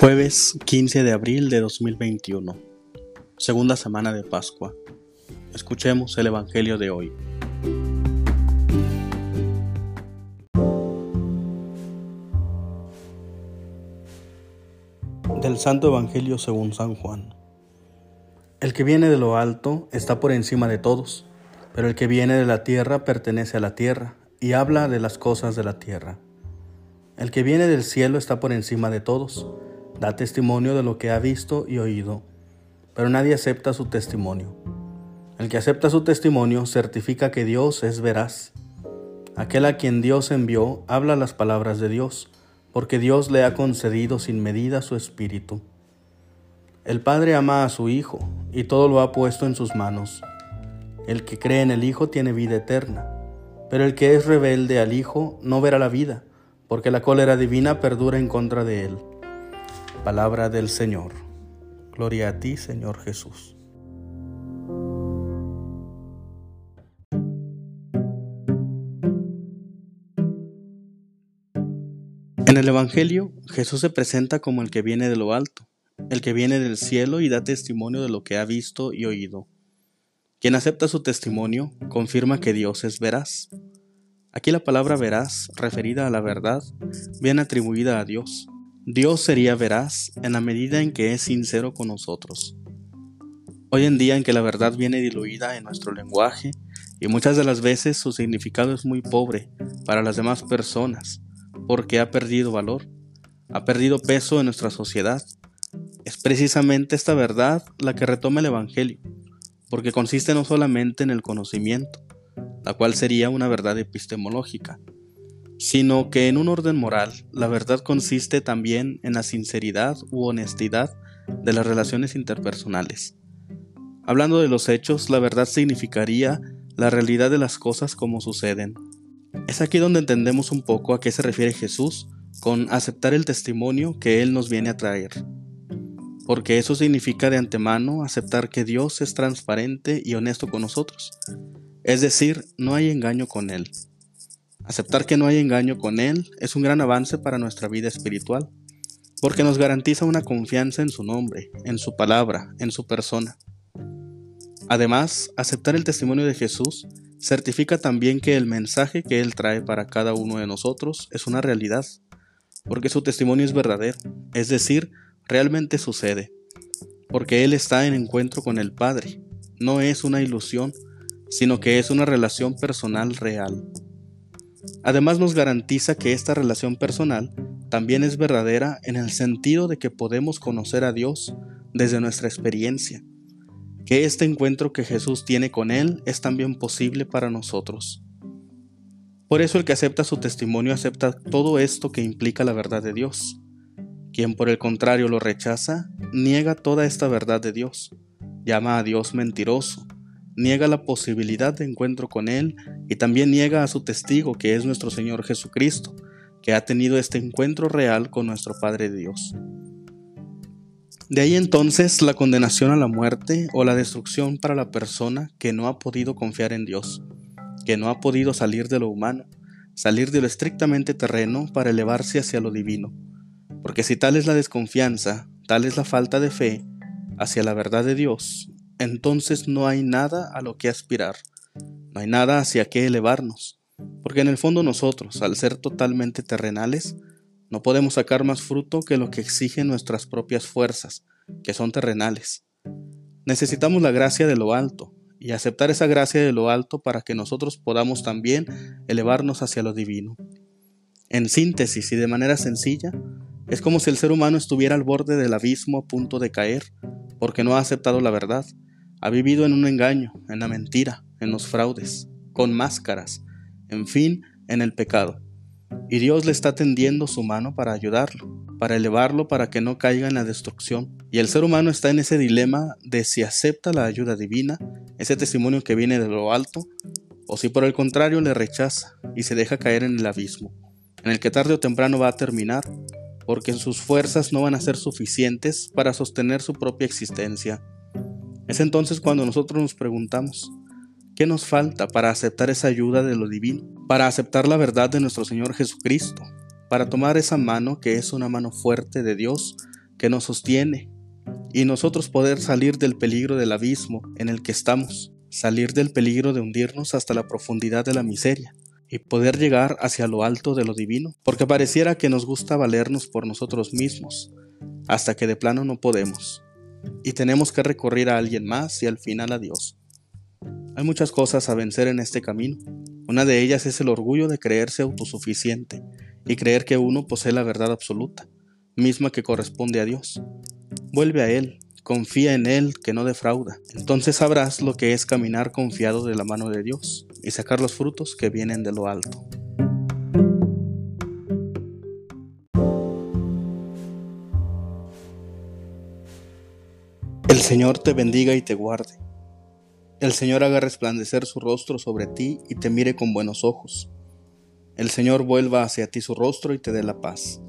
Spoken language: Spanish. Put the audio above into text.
Jueves 15 de abril de 2021, segunda semana de Pascua. Escuchemos el Evangelio de hoy. Del Santo Evangelio según San Juan. El que viene de lo alto está por encima de todos, pero el que viene de la tierra pertenece a la tierra y habla de las cosas de la tierra. El que viene del cielo está por encima de todos, da testimonio de lo que ha visto y oído, pero nadie acepta su testimonio. El que acepta su testimonio certifica que Dios es veraz. Aquel a quien Dios envió habla las palabras de Dios, porque Dios le ha concedido sin medida su espíritu. El Padre ama a su Hijo y todo lo ha puesto en sus manos. El que cree en el Hijo tiene vida eterna, pero el que es rebelde al Hijo no verá la vida porque la cólera divina perdura en contra de él. Palabra del Señor. Gloria a ti, Señor Jesús. En el Evangelio, Jesús se presenta como el que viene de lo alto, el que viene del cielo y da testimonio de lo que ha visto y oído. Quien acepta su testimonio confirma que Dios es veraz. Aquí la palabra veraz, referida a la verdad, viene atribuida a Dios. Dios sería veraz en la medida en que es sincero con nosotros. Hoy en día en que la verdad viene diluida en nuestro lenguaje y muchas de las veces su significado es muy pobre para las demás personas porque ha perdido valor, ha perdido peso en nuestra sociedad. Es precisamente esta verdad la que retoma el Evangelio, porque consiste no solamente en el conocimiento, la cual sería una verdad epistemológica, sino que en un orden moral la verdad consiste también en la sinceridad u honestidad de las relaciones interpersonales. Hablando de los hechos, la verdad significaría la realidad de las cosas como suceden. Es aquí donde entendemos un poco a qué se refiere Jesús con aceptar el testimonio que Él nos viene a traer. Porque eso significa de antemano aceptar que Dios es transparente y honesto con nosotros, es decir, no hay engaño con Él. Aceptar que no hay engaño con Él es un gran avance para nuestra vida espiritual, porque nos garantiza una confianza en su nombre, en su palabra, en su persona. Además, aceptar el testimonio de Jesús certifica también que el mensaje que Él trae para cada uno de nosotros es una realidad, porque su testimonio es verdadero, es decir, realmente sucede, porque Él está en encuentro con el Padre, no es una ilusión, sino que es una relación personal real. Además nos garantiza que esta relación personal también es verdadera en el sentido de que podemos conocer a Dios desde nuestra experiencia, que este encuentro que Jesús tiene con Él es también posible para nosotros. Por eso el que acepta su testimonio acepta todo esto que implica la verdad de Dios. Quien por el contrario lo rechaza, niega toda esta verdad de Dios, llama a Dios mentiroso, niega la posibilidad de encuentro con Él y también niega a su testigo que es nuestro Señor Jesucristo, que ha tenido este encuentro real con nuestro Padre Dios. De ahí entonces la condenación a la muerte o la destrucción para la persona que no ha podido confiar en Dios, que no ha podido salir de lo humano, salir de lo estrictamente terreno para elevarse hacia lo divino. Porque si tal es la desconfianza, tal es la falta de fe hacia la verdad de Dios, entonces no hay nada a lo que aspirar, no hay nada hacia qué elevarnos, porque en el fondo nosotros, al ser totalmente terrenales, no podemos sacar más fruto que lo que exigen nuestras propias fuerzas, que son terrenales. Necesitamos la gracia de lo alto, y aceptar esa gracia de lo alto para que nosotros podamos también elevarnos hacia lo divino. En síntesis y de manera sencilla, es como si el ser humano estuviera al borde del abismo a punto de caer, porque no ha aceptado la verdad, ha vivido en un engaño, en la mentira, en los fraudes, con máscaras, en fin, en el pecado. Y Dios le está tendiendo su mano para ayudarlo, para elevarlo para que no caiga en la destrucción. Y el ser humano está en ese dilema de si acepta la ayuda divina, ese testimonio que viene de lo alto, o si por el contrario le rechaza y se deja caer en el abismo, en el que tarde o temprano va a terminar, porque sus fuerzas no van a ser suficientes para sostener su propia existencia. Es entonces cuando nosotros nos preguntamos, ¿qué nos falta para aceptar esa ayuda de lo divino? Para aceptar la verdad de nuestro Señor Jesucristo, para tomar esa mano que es una mano fuerte de Dios que nos sostiene. Y nosotros poder salir del peligro del abismo en el que estamos, salir del peligro de hundirnos hasta la profundidad de la miseria. Y poder llegar hacia lo alto de lo divino, porque pareciera que nos gusta valernos por nosotros mismos, hasta que de plano no podemos, y tenemos que recurrir a alguien más y al final a Dios. Hay muchas cosas a vencer en este camino. Una de ellas es el orgullo de creerse autosuficiente y creer que uno posee la verdad absoluta, misma que corresponde a Dios. Vuelve a Él, confía en Él que no defrauda. Entonces sabrás lo que es caminar confiado de la mano de Dios y sacar los frutos que vienen de lo alto. Señor te bendiga y te guarde. El Señor haga resplandecer su rostro sobre ti y te mire con buenos ojos. El Señor vuelva hacia ti su rostro y te dé la paz.